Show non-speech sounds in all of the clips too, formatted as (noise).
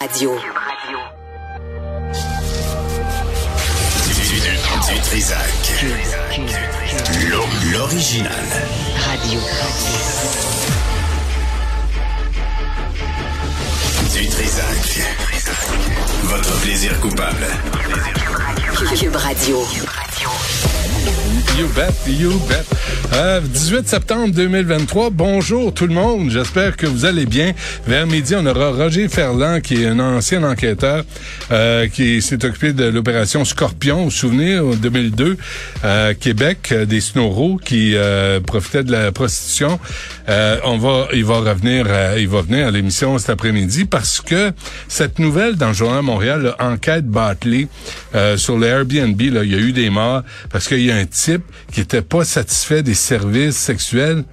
Radio. Du Trisac. L'original. Radio. Du Trisac. Votre plaisir coupable. Cube Radio. You bet, you bet. Euh, 18 septembre 2023. Bonjour tout le monde. J'espère que vous allez bien. Vers midi, on aura Roger Ferland, qui est un ancien enquêteur, euh, qui s'est occupé de l'opération Scorpion. Vous souvenez, en 2002, euh, Québec, des snoros qui euh, profitaient de la prostitution. Euh, on va, il va revenir, euh, il va venir à l'émission cet après-midi parce que cette nouvelle dans le journal Montréal, là, enquête Bartley sur le Airbnb, là, il y a eu des morts parce qu'il y a un type qui était pas satisfait services sexuels.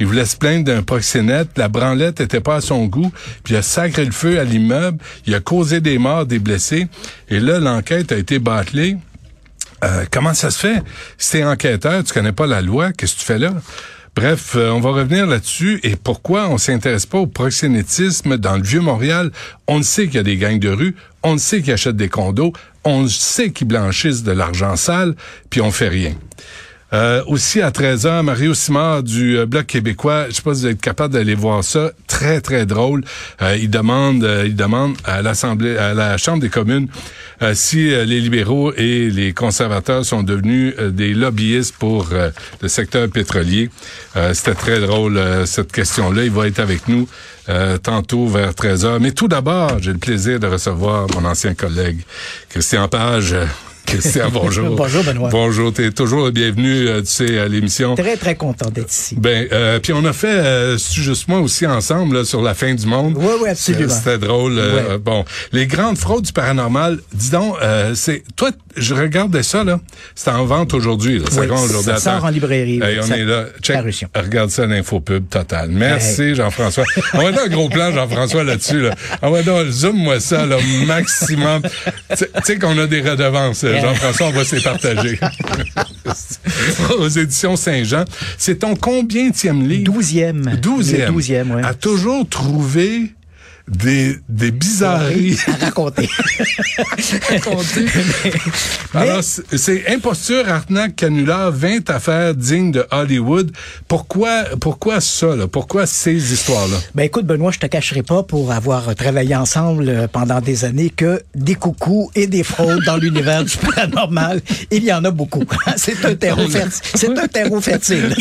Il voulait se plaindre d'un proxénète, la branlette était pas à son goût, puis il a sacré le feu à l'immeuble, il a causé des morts, des blessés, et là, l'enquête a été bâclée. Euh, comment ça se fait? Si t'es enquêteur, tu connais pas la loi, qu'est-ce que tu fais là? Bref, euh, on va revenir là-dessus. Et pourquoi on s'intéresse pas au proxénétisme dans le Vieux-Montréal? On le sait qu'il y a des gangs de rue, on le sait qu'ils achètent des condos, on sait qu'ils blanchissent de l'argent sale, puis on fait rien. Euh, aussi à 13h, Mario Simard du euh, Bloc québécois, je sais pas si vous êtes capable d'aller voir ça, très très drôle. Euh, il demande il demande à l'Assemblée à la Chambre des communes si les libéraux et les conservateurs sont devenus des lobbyistes pour le secteur pétrolier. C'était très drôle cette question-là, il va être avec nous tantôt vers 13h. Mais tout d'abord, j'ai le plaisir de recevoir mon ancien collègue Christian Page. (laughs) Christian, bonjour. Bonjour, Benoît. Bonjour, t'es toujours le bienvenu, euh, tu sais, à l'émission. Très, très content d'être ici. Ben, euh, puis on a fait, euh, juste moi aussi ensemble, là, sur la fin du monde. Oui, oui, absolument. C'était drôle. euh, Ouais. Bon, les grandes fraudes du paranormal, dis donc, euh, c'est, toi, je regardais ça, là, c'est en vente aujourd'hui, là, ça Oui, aujourd'hui. ça sort en librairie. Hey, on Ça- est là. Check. Regarde ça, l'infopub total. Merci, Jean-François. On va faire un gros plan, Jean-François, là-dessus, là. Ah ouais, donc, zoom-moi ça, là, maximum. Tu sais- tu qu'on a des redevances, Jean-François, on va se les partager. (laughs) Aux éditions Saint-Jean. C'est ton combienième livre? Douzième. Douzième. Douzième, oui. A toujours trouvé des, des bizarreries (laughs) À raconter. (laughs) Alors, c'est- imposture, arnaque, canular, 20 affaires dignes de Hollywood. Pourquoi, pourquoi ça, là? Pourquoi ces histoires-là? Ben écoute, Benoît, je te cacherai pas pour avoir travaillé ensemble euh, pendant des années que des coucous et des fraudes dans l'univers du paranormal, il y en a beaucoup. (laughs) C'est un terreau fertile. C'est un terreau fertile.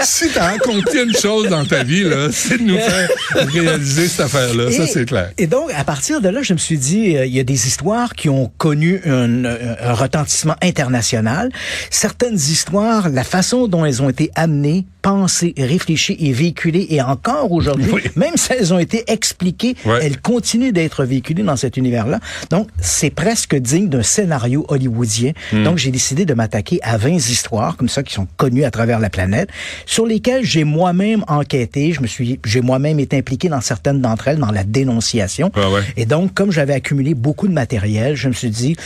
si t'as raconté une chose dans ta vie, là, c'est de nous faire réaliser cette affaire-là. Ça, Et- c'est clair. Et donc, à partir de là, je me suis dit, euh, il y a des histoires qui ont connu un, euh, un retentissement international. Certaines histoires, la façon dont elles ont été amenées, pensées, réfléchies et véhiculées, et encore aujourd'hui, Oui. même si elles ont été expliquées, Ouais. elles continuent d'être véhiculées dans cet univers-là. Donc, c'est presque digne d'un scénario hollywoodien. Hmm. Donc, j'ai décidé de m'attaquer à 20 histoires comme ça qui sont connues à travers la planète, sur lesquelles j'ai moi-même enquêté. Je me suis, j'ai moi-même été impliqué dans certaines d'entre elles, dans la dénonciation. Ah ouais. Et donc, comme j'avais accumulé beaucoup de matériel, je me suis dit,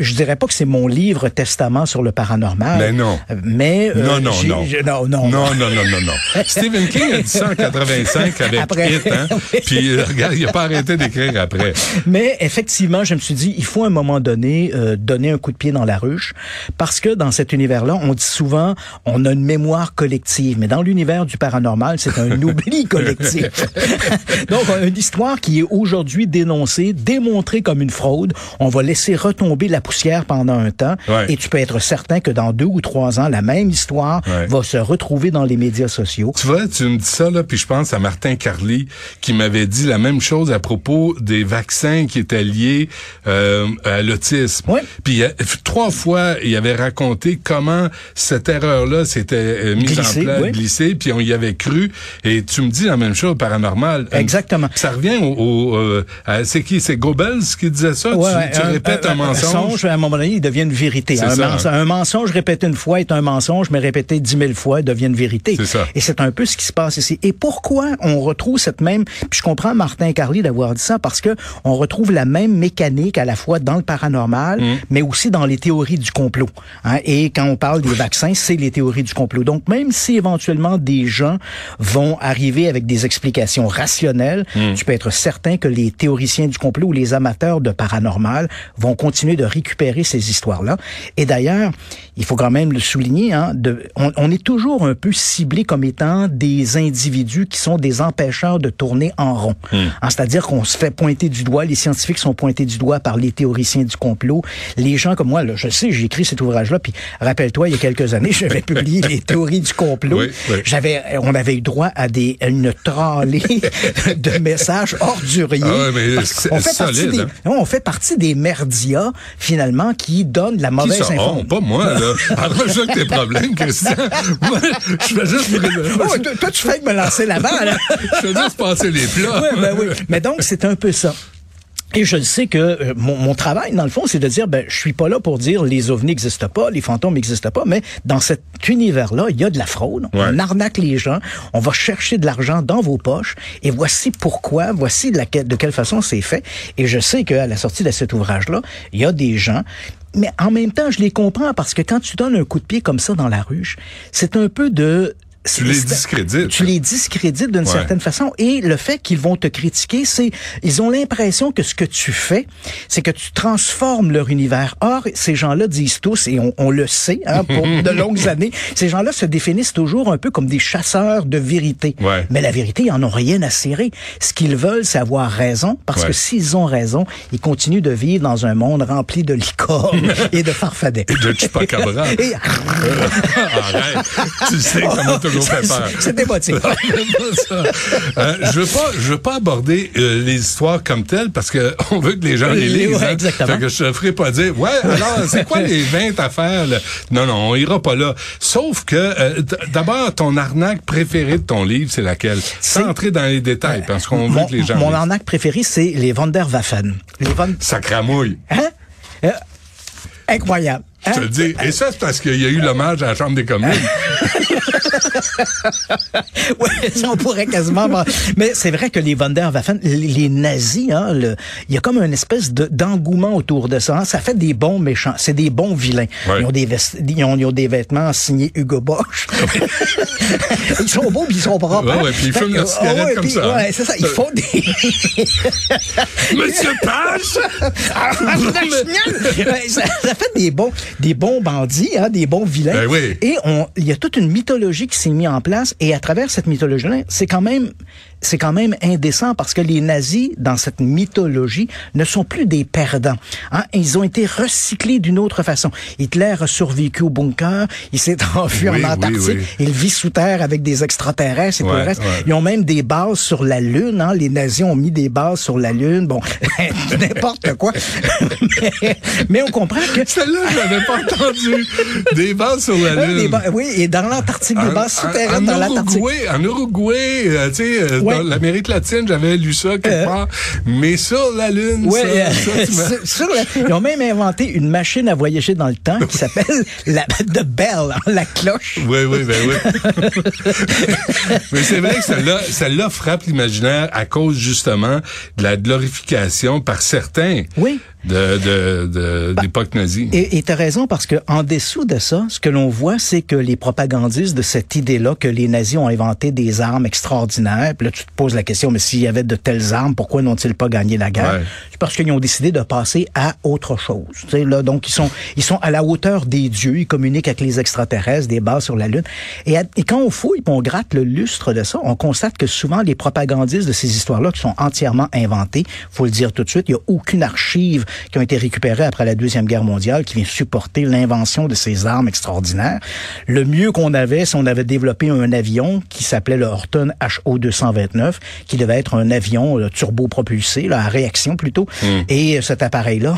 je dirais pas que c'est mon livre testament sur le paranormal. Mais non. Euh, Mais euh, Non, non, non. non, non, Non, non, non, non, non. Stephen King a dit ça en 85 avec Après. Hit, hein? (laughs) Puis, euh, regarde, il a pas arrêté d'écrire après. Mais effectivement, je me suis dit, il faut à un moment donné euh, donner un coup de pied dans la ruche, parce que dans cet univers-là, on dit souvent, on a une mémoire collective, mais dans l'univers du paranormal, c'est un (laughs) oubli collectif. (laughs) Donc, une histoire qui est aujourd'hui dénoncée, démontrée comme une fraude, on va laisser retomber la poussière pendant un temps, Ouais. et tu peux être certain que dans deux ou trois ans, la même histoire Ouais. va se retrouver dans les médias sociaux. Tu vois, tu me dis ça, là, puis je pense à Martin Carly, qui m'avait dit la même chose à propos des vaccins qui étaient liés euh, à l'autisme. Oui. Puis euh, trois fois, il avait raconté comment cette erreur-là s'était euh, mise en place, oui. glissée, puis on y avait cru. Et tu me dis la même chose, paranormal. Exactement. Ça revient au... euh, c'est qui? C'est Goebbels qui disait ça? Ouais, tu tu répètes un, mensonge? à un moment donné, il devient une vérité. Un, ça, mens- hein. un mensonge répété une fois est un mensonge, mais répété dix mille fois devient une vérité. C'est ça. Et c'est un peu ce qui se passe ici. Et pourquoi on retrouve cette même, puis je comprends Martin Carly d'avoir dit ça, parce que on retrouve la même mécanique à la fois dans le paranormal, Mm. mais aussi dans les théories du complot. hein. Et quand on parle des vaccins, c'est les théories du complot. Donc même si éventuellement des gens vont arriver avec des explications rationnelles, Mm. tu peux être certain que les théoriciens du complot ou les amateurs de paranormal vont continuer de récupérer ces histoires-là. Et d'ailleurs, il faut quand même le souligner, hein, de, on, on est toujours un peu ciblé comme étant des individus qui sont des empêcheurs de tourner en rond. Hein, C'est-à-dire qu'on se fait pointer du doigt, les scientifiques sont pointés du doigt par les théoriciens du complot. Les gens comme moi, là, je sais, j'ai écrit cet ouvrage-là, puis rappelle-toi, il y a quelques années, (laughs) j'avais publié les théories du complot. Oui, oui. J'avais, on avait eu droit à des, à une tralée (laughs) de messages orduriers. Ah ouais, mais Parce c'est qu'on fait solide, des, hein. on fait partie des merdias, finalement, qui donnent la mauvaise. Oh, pas moi, là. (laughs) Arrange-toi avec tes problèmes, Christian. Moi, (laughs) je fais juste, Oh, (laughs) toi, tu fais que me lancer là-bas, (laughs) là. je fais juste passer les plats. oui, ben oui. Mais donc, c'est un peu ça. Et je sais que euh, mon, mon travail, dans le fond, c'est de dire, ben, je suis pas là pour dire les ovnis n'existent pas, les fantômes n'existent pas, mais dans cet univers-là, il y a de la fraude. Ouais. On arnaque les gens, on va chercher de l'argent dans vos poches, et voici pourquoi, voici de, la, de quelle façon c'est fait. Et je sais qu'à la sortie de cet ouvrage-là, il y a des gens mais en même temps, je les comprends parce que quand tu donnes un coup de pied comme ça dans la ruche, c'est un peu de Tu les discrédites. Tu les discrédites d'une Ouais. certaine façon. Et le fait qu'ils vont te critiquer, c'est ils ont l'impression que ce que tu fais, c'est que tu transformes leur univers. Or, ces gens-là disent tous, et on, on le sait hein, pour (laughs) de longues années, ces gens-là se définissent toujours un peu comme des chasseurs de vérité. Ouais. Mais la vérité, ils en ont rien à cirer. Ce qu'ils veulent, c'est avoir raison, parce Ouais. que s'ils ont raison, ils continuent de vivre dans un monde rempli de licornes (laughs) et de farfadets. De chupacabra. (laughs) Et- Arrête. Tu sais comment toujours fait peur. C'est. (laughs) Euh, je veux pas, je veux pas aborder euh, les histoires comme telles parce que (laughs) on veut que les gens les lisent. ouais, hein. exactement. Fait que je ferai pas dire, ouais, alors c'est quoi les 20 affaires là? Non, non, on ira pas là. Sauf que euh, d'abord ton arnaque préférée de ton livre, c'est laquelle? Sans entrer dans les détails parce qu'on veut que les gens mon lisent. arnaque préférée, c'est les Wunderwaffen. Les Von... Ça cramouille. Hein? Incroyable. Je te Hein? le dis. Et ça, c'est parce qu'il y a eu l'hommage à la Chambre des communes. (laughs) (laughs) Ouais, ça, on pourrait quasiment. Mais c'est vrai que les Wunderwaffen, les, les nazis, hein, le- il y a comme une espèce de- d'engouement autour de ça. hein. Ça fait des bons méchants. C'est des bons vilains. Ouais. Ils, ont des vest- ils, ont, ils ont des vêtements signés Hugo Bosch. (laughs) ils sont beaux puis ils sont propres. Ouais, hein. ouais, puis ils fument leur cigarette ah comme puis- ça, c'est ça. Ils font des. (laughs) Monsieur Page! Ouais, ça, ça fait des bons, des bons bandits, hein, des bons vilains. Ben oui. Et il y a toute une mythologie qui s'est mise en place. Et à travers cette mythologie-là, c'est quand même, c'est quand même indécent parce que les nazis, dans cette mythologie, ne sont plus des perdants. Hein. Ils ont été recyclés d'une autre façon. Hitler a survécu au bunker. Il s'est (laughs) enfui Oui, en Antarctique. oui. Il vit sous terre avec des extraterrestres et tout le reste. ouais. Ils ont même des bases sur la Lune. Hein. Les nazis ont mis des bases sur la Lune. Bon, (laughs) n'importe quoi. mais, (laughs) mais on comprend que... Celle-là, je l'avais pas entendu. Des bases sur la Euh, Lune. des ba- oui, et dans l'Antarctique, des bases souterraines dans en l'Antarctique. Uruguay, en Uruguay, euh, tu sais, euh, Ouais. Dans l'Amérique latine, j'avais lu ça quelque Euh. part. Mais sur la Lune, Ouais, ça, euh, ça, tu m'as- sur- sur la- ils ont même inventé une machine à voyager dans le temps qui s'appelle (laughs) la de Bell, hein, la cloche. Oui, oui, ben oui. (laughs) Mais c'est vrai que celle-là, celle-là frappe l'imaginaire à cause justement de la glorification par certains Oui. de, de, de, d'époque nazie. Et tu as raison parce que en dessous de ça, ce que l'on voit, c'est que les propagandistes de cette idée-là que les nazis ont inventé des armes extraordinaires, puis là tu te poses la question, mais s'il y avait de telles armes, pourquoi n'ont-ils pas gagné la guerre? Ouais. C'est parce qu'ils ont décidé de passer à autre chose. Tu sais Là, donc, ils sont, ils sont à la hauteur des dieux, ils communiquent avec les extraterrestres, des bases sur la Lune. Et, quand on fouille, on gratte le lustre de ça, on constate que souvent les propagandistes de ces histoires-là qui sont entièrement inventées, faut le dire tout de suite, il n'y a aucune archive qui a été récupérée après la Deuxième Guerre mondiale qui vient supporter l'invention de ces armes extraordinaires. Le mieux qu'on avait, c'est qu'on avait développé un avion qui s'appelait le Horton HO-229 qui devait être un avion euh, turbopropulsé, là, à réaction plutôt. Hmm. Et euh, cet appareil-là,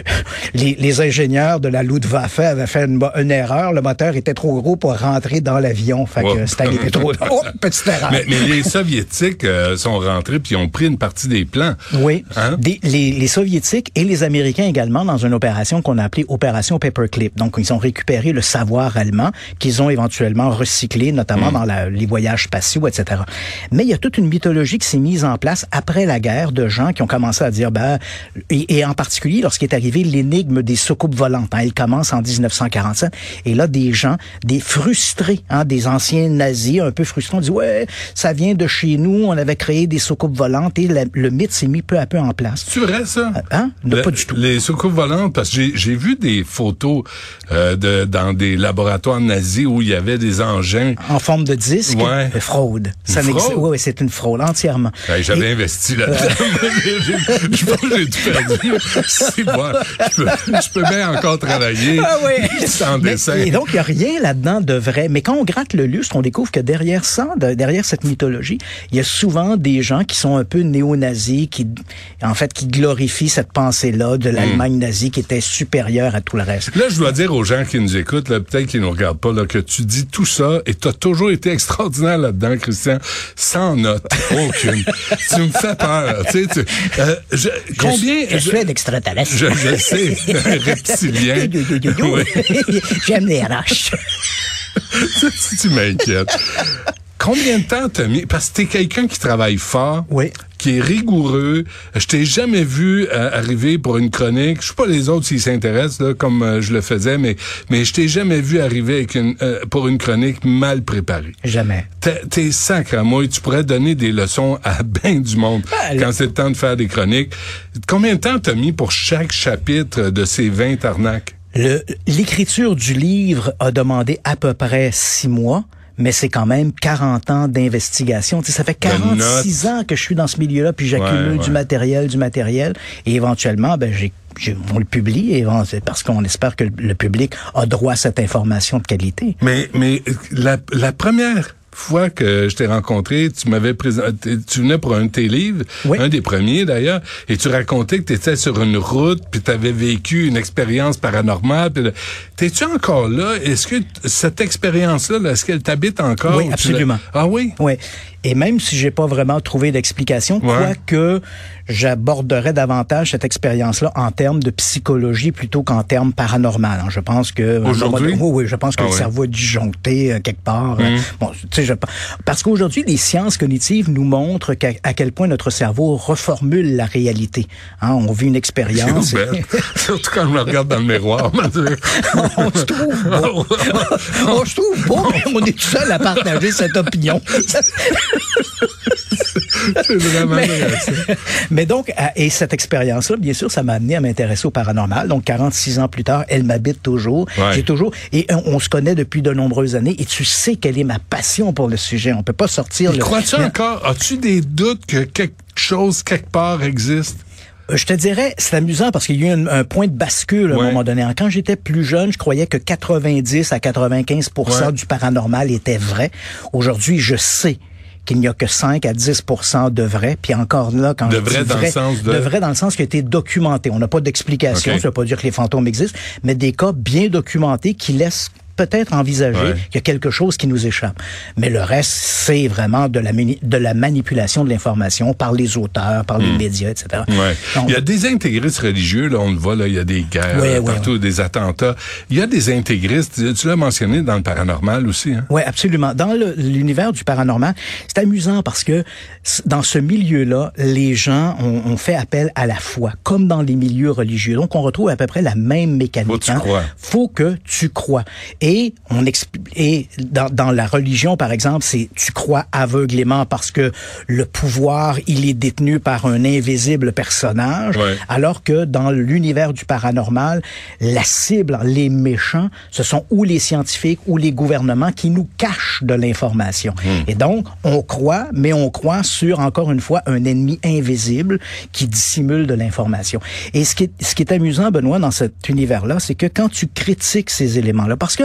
(laughs) les, ingénieurs de la Luftwaffe avaient fait une, erreur. Le moteur était trop gros pour rentrer dans l'avion. Fait que c'était trop... (laughs) Oh, petite erreur. Mais, les Soviétiques euh, sont rentrés puis ont pris une partie des plans. Oui. Hein? Les, Soviétiques et les Américains également dans une opération qu'on a appelée Opération Paperclip. Donc, ils ont récupéré le savoir allemand qu'ils ont éventuellement recyclé, notamment hmm. dans les voyages spatiaux, etc. Mais il y a tout toute une mythologie qui s'est mise en place après la guerre de gens qui ont commencé à dire, ben, et, et en particulier lorsqu'est arrivé l'énigme des soucoupes volantes. Hein, elle commence en 1947. Et là, des gens, des frustrés, hein, des anciens nazis un peu frustrés, ont dit, ouais, ça vient de chez nous, on avait créé des soucoupes volantes et la- le mythe s'est mis peu à peu en place. C'est vrai, ça? Hein? Non, Le- pas du tout. Les soucoupes volantes, parce que j'ai- vu des photos euh, de, dans des laboratoires nazis où il y avait des engins. En forme de disque, Ouais. euh, fraude? Ça n'existe- oui, c'est une fraude entièrement. Hey, J'avais Et- investi là-dedans. (laughs) Je pense que j'ai tout perdu. C'est moi. Je peux, je peux bien encore travailler Ah oui. sans Mais- dessin. Et donc, il n'y a rien là-dedans de vrai. Mais quand on gratte le lustre, on découvre que derrière ça, de- derrière cette mythologie, il y a souvent des gens qui sont un peu néo-nazis, qui, en fait, qui glorifient cette pensée-là de l'Allemagne nazie qui était supérieure à tout le reste. Là, je dois dire aux gens qui nous écoutent, peut-être qu'ils nous regardent pas, là, que tu dis tout ça et tu as toujours été extraordinaire là-dedans, Christian, sans note, aucune. tu me fais peur. Tu sais, tu, euh, je- combien... Je, je suis un extraterrestre. je, je sais, reptilien. Yo. Oui. (laughs) J'aime les roches. tu, tu m'inquiètes. Combien de temps t'as mis? Parce que t'es quelqu'un qui travaille fort. Oui. Qui est rigoureux. Je t'ai jamais vu euh, arriver pour une chronique. Je sais pas les autres s'ils s'intéressent, là, comme euh, je le faisais, mais, mais je t'ai jamais vu arriver avec une, euh, pour une chronique mal préparée. Jamais. T'es- T'es sacre à moi. Tu pourrais donner des leçons à (laughs) bien du monde Ben, quand c'est le temps de faire des chroniques. Combien de temps t'as mis pour chaque chapitre de ces 20 arnaques? Le- L'écriture du livre a demandé à peu près six mois. Mais c'est quand même 40 ans d'investigation. Tu sais, ça fait 46 ans que je suis dans ce milieu-là, puis j'accumule Ouais, ouais. du matériel, du matériel, et éventuellement, ben, j'ai, j'ai- on le publie, et parce qu'on espère que le, le public a droit à cette information de qualité. Mais, mais la, la première fois que je t'ai rencontré, tu m'avais présenté, tu venais pour un de tes livres, Oui. un des premiers d'ailleurs, et tu racontais que tu étais sur une route, puis tu avais vécu une expérience paranormale. T'es-tu encore là? Est-ce que cette expérience-là, là, est-ce qu'elle t'habite encore? Oui, absolument. Ah oui? Ouais. Et même si j'ai pas vraiment trouvé d'explication, Ouais. quoique j'aborderais davantage cette expérience-là en termes de psychologie plutôt qu'en termes paranormal. hein. Je pense que Aujourd'hui? oui, oui, je pense que Ah le ouais. cerveau est disjoncté euh, quelque part. Mmh. Euh, Bon, tu sais, je, parce qu'aujourd'hui, les sciences cognitives nous montrent à quel point notre cerveau reformule la réalité. Hein, on vit une expérience. Surtout quand je me regarde dans le miroir. (laughs) on se trouve bon. (laughs) on se trouve bon. On est tout seul à partager cette opinion. (laughs) (laughs) C'est vraiment Mais-. (laughs) Mais donc, à- et cette expérience-là, bien sûr, ça m'a amené à m'intéresser au paranormal. Donc, 46 ans plus tard, elle m'habite toujours. Ouais. J'ai toujours, et on, on se connaît depuis de nombreuses années, et tu sais quelle est ma passion pour le sujet. On peut pas sortir le... Crois-tu Mais- encore? As-tu des doutes que quelque chose quelque part existe? Euh, Je te dirais, c'est amusant parce qu'il y a eu un, un point de bascule à un moment donné. Quand j'étais plus jeune, je croyais que 90 à 95 Ouais. du paranormal était vrai. Aujourd'hui, je sais qu'il n'y a que 5 à 10% de vrai. Puis encore là, quand De je vrai dis dans le sens de- vrai dans le sens qui a été documenté. On n'a pas d'explication. Ça veut pas dire que les fantômes existent, mais des cas bien documentés qui laissent peut-être envisager Ouais. qu'il y a quelque chose qui nous échappe. Mais le reste, c'est vraiment de la, mani- de la manipulation de l'information par les auteurs, par les médias, etc. Hmm. Ouais. Donc, il y a des intégristes religieux, là, on le voit, là, il y a des guerres Ouais, euh, partout, des attentats. Il y a des intégristes, tu- l'as mentionné dans le paranormal aussi, hein? Oui, absolument. Dans l'univers du paranormal, c'est amusant parce que dans ce milieu-là, les gens ont, ont fait appel à la foi, comme dans les milieux religieux. Donc, on retrouve à peu près la même mécanique. Faut que tu hein. crois. Faut que tu crois. Et on expli- et dans, dans la religion, par exemple, c'est tu crois aveuglément parce que le pouvoir, il est détenu par un invisible personnage, Ouais. alors que dans l'univers du paranormal, la cible, les méchants, ce sont ou les scientifiques ou les gouvernements qui nous cachent de l'information. Et donc, on croit, mais on croit sur, encore une fois, un ennemi invisible qui dissimule de l'information. Et ce qui, est, ce qui est amusant, Benoît, dans cet univers-là, c'est que quand tu critiques ces éléments-là, parce que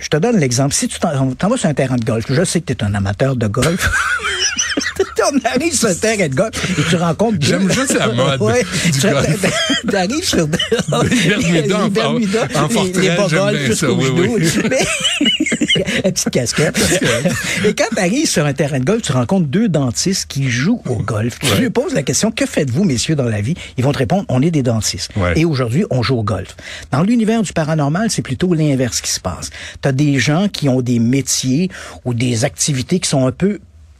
je te donne l'exemple. Si tu t'en vas sur un terrain de golf, je sais que tu es un amateur de golf. (laughs) on arrive sur un terrain de golf et tu rencontres deux- J'aime juste la mode Ouais. tu, (laughs) arrives sur Les en- les Bermudas, en les- les jusqu'au oui, oui. (laughs) Mais- La petite casquette. Et quand tu arrives sur un terrain de golf, tu rencontres deux dentistes qui jouent au golf. Tu Ouais. lui poses la question, que faites-vous, messieurs, dans la vie? Ils vont te répondre, on est des dentistes. Ouais. Et aujourd'hui, on joue au golf. Dans l'univers du paranormal, c'est plutôt l'inverse qui se passe. Tu as des gens qui ont des métiers ou des activités qui sont un peu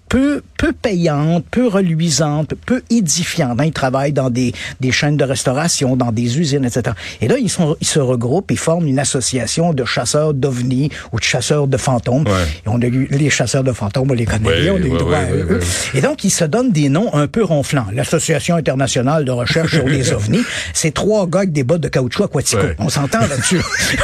peu, peu payantes, peu reluisantes, peu édifiantes. hein. Ils travaillent dans des, des chaînes de restauration, dans des usines, etc. Et là, ils, sont, ils se regroupent et forment une association de chasseurs d'ovnis ou de chasseurs de fantômes. Ouais. Et on a eu les chasseurs de fantômes, on les connaît Ouais, bien, on a eu ouais, droit ouais, à ouais, eux. ouais. Et donc, ils se donnent des noms un peu ronflants. L'Association internationale de recherche sur les (laughs) ovnis, c'est trois gars avec des bottes de caoutchouc aquatico. On s'entend là-dessus.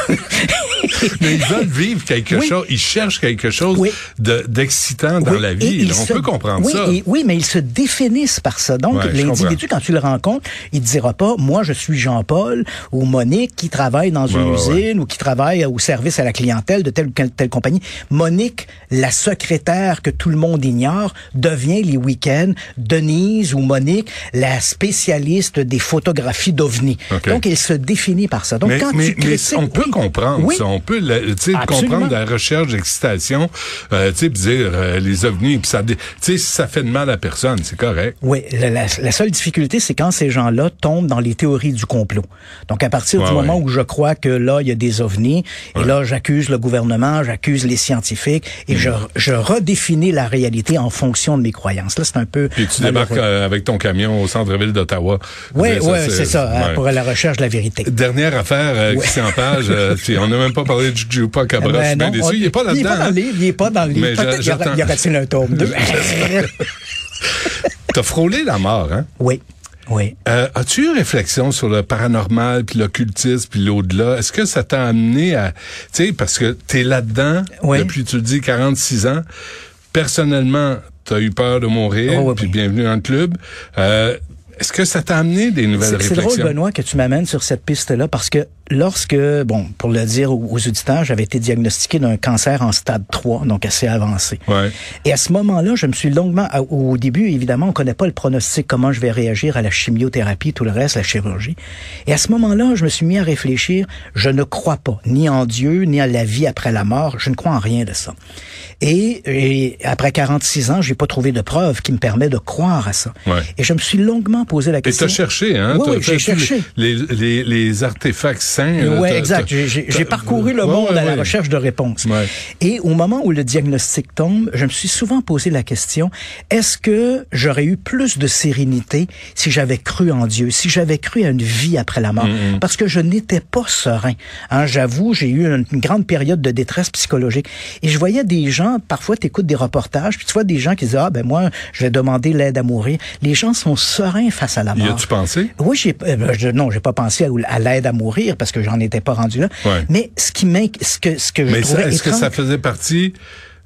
(laughs) Mais ils veulent vivre quelque Oui. chose, ils cherchent quelque chose Oui. de- d'excitant dans Oui, la vie. on se- peut comprendre oui, ça. et- oui, mais ils se définissent par ça. Donc, Ouais, l'individu, quand tu le rencontres, il te dira pas, moi, je suis Jean-Paul ou Monique qui travaille dans une Ouais, usine ou qui travaille au service à la clientèle de telle ou telle, compagnie. Monique, la secrétaire que tout le monde ignore, devient les week-ends Denise ou Monique, la spécialiste des photographies d'OVNI. Donc, il se définit par ça. Donc, mais, quand mais, tu mais critiques- on peut comprendre ça. On peut la- comprendre la recherche d'excitation, euh, tu sais, puis dire euh, les ovnis, puis ça, tu sais, ça fait de mal à personne, c'est correct. Oui, la, la- la seule difficulté, c'est quand ces gens-là tombent dans les théories du complot. Donc, à partir Ouais, du moment où je crois que là, il y a des ovnis, et là, j'accuse le gouvernement, j'accuse les scientifiques, et je, je redéfinis la réalité en fonction de mes croyances. Là, c'est un peu... Puis tu débarques euh, avec ton camion au centre-ville d'Ottawa. Oui, oui, c'est ça, hein, pour la recherche de la vérité. Dernière affaire, euh. Christian Page, (laughs) on n'a même pas parlé de Cabra, je Ben suis bien non, déçu. on- il est pas là-dedans. Il est pas dans hein? il est pas dans le livre. Peut-être je- y aura-t-il un tome 2? (laughs) T'as frôlé la mort, hein? oui, oui. Euh, As-tu eu une réflexion sur le paranormal, puis l'occultisme, puis l'au-delà? Est-ce que ça t'a amené à... Tu sais, parce que t'es là-dedans Oui. depuis, tu le dis, 46 ans. Personnellement, t'as eu peur de mourir, Oh, oui, puis oui. bienvenue dans le club. Euh, Est-ce que ça t'a amené des nouvelles C'est c'est drôle, réflexions? Benoît, que tu m'amènes sur cette piste-là, parce que lorsque, bon, pour le dire aux, aux auditeurs, j'avais été diagnostiqué d'un cancer en stade 3, donc assez avancé. Ouais. Et à ce moment-là, je me suis longuement, au début, évidemment, on connaît pas le pronostic, comment je vais réagir à la chimiothérapie, tout le reste, la chirurgie. Et à ce moment-là, je me suis mis à réfléchir, je ne crois pas, ni en Dieu, ni à la vie après la mort, je ne crois en rien de ça. Et, et après 46 ans, j'ai pas trouvé de preuve qui me permet de croire à ça. Ouais. Et je me suis longuement posé la Et question. t'as cherché, hein? Oui, j'ai cherché. Les, les, les artefacts euh, Oui, exact. J'ai- parcouru le monde ouais, à la recherche de réponses. Et au moment où le diagnostic tombe, je me suis souvent posé la question, est-ce que j'aurais eu plus de sérénité si j'avais cru en Dieu, si j'avais cru à une vie après la mort? Mm-hmm. Parce que je n'étais pas serein. Hein, J'avoue, j'ai eu une, une grande période de détresse psychologique. Et je voyais des gens, parfois tu écoutes des reportages, puis tu vois des gens qui disent, ah ben moi, je vais demander l'aide à mourir. Les gens sont sereins face à la Y mort. as-tu pensé? Oui, j'ai euh, je, non, j'ai pas pensé à, à l'aide à mourir parce que j'en étais pas rendu là. Ouais. Mais ce qui ce que ce que je Mais trouvais est-ce que ça faisait partie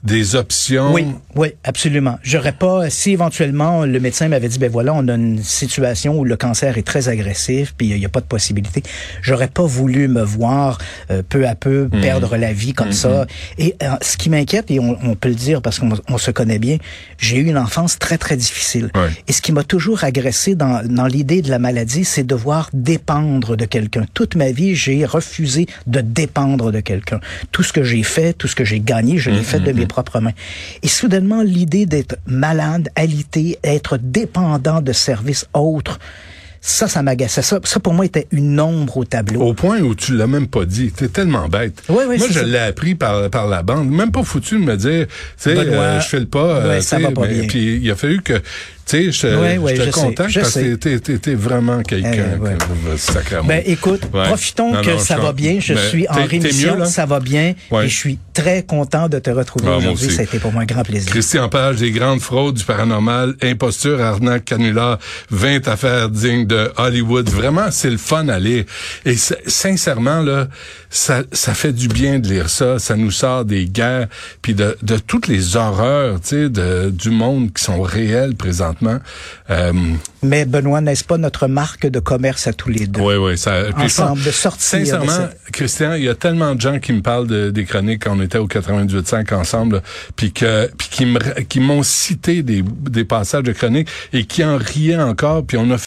des options? oui, oui, absolument. J'aurais pas, si éventuellement le médecin m'avait dit, ben voilà, on a une situation où le cancer est très agressif, puis il n'y a pas de possibilité, j'aurais pas voulu me voir euh, peu à peu Mhm. perdre la vie comme ça. Et euh, ce qui m'inquiète, et on, on peut le dire parce qu'on on se connaît bien, j'ai eu une enfance très, très difficile. Et ce qui m'a toujours agressé dans, dans l'idée de la maladie, c'est devoir dépendre de quelqu'un. Toute ma vie, j'ai refusé de dépendre de quelqu'un. Tout ce que j'ai fait, tout ce que j'ai gagné, je l'ai fait de mes propres mains. Et soudainement, l'idée d'être malade, alité, être dépendant de services autres, ça, ça m'agaçait. Ça, ça, pour moi, était une ombre au tableau. Au point où tu l'as même pas dit. T'es tellement bête. Oui, oui, Moi, je l'ai appris par, par la bande. Même pas foutu de me dire, tu sais, euh, je fais le pas. euh, ça va pas bien. Puis il a fallu que, tu sais, je, Ouais, ouais, je te contacte parce que t'es- t'es t'es vraiment quelqu'un. Eh, ouais. que-. Ben écoute, profitons Non, que non, ça va bien. Je suis en rémission, mieux, ça va bien. Et je suis très content de te retrouver Ah, aujourd'hui. Ça a été pour moi un grand plaisir. Christian Page, des grandes fraudes, du paranormal, imposture, arnaque, canular, 20 affaires dignes de Hollywood. Vraiment, c'est le fun à lire. Et sincèrement, là, ça, ça fait du bien de lire ça. Ça nous sort des guerres, puis de, de toutes les horreurs, tu sais, de, du monde qui sont réelles présentement. Euh, Mais Benoît, n'est-ce pas notre marque de commerce à tous les deux? oui, oui. Ça, Ensemble, de sortir de Sincèrement, cette- Christian, il y a tellement de gens qui me parlent de- des chroniques quand on était au 98.5 ensemble, puis que puis qui m'ont cité des, des passages de chroniques et qui en riaient encore, puis on a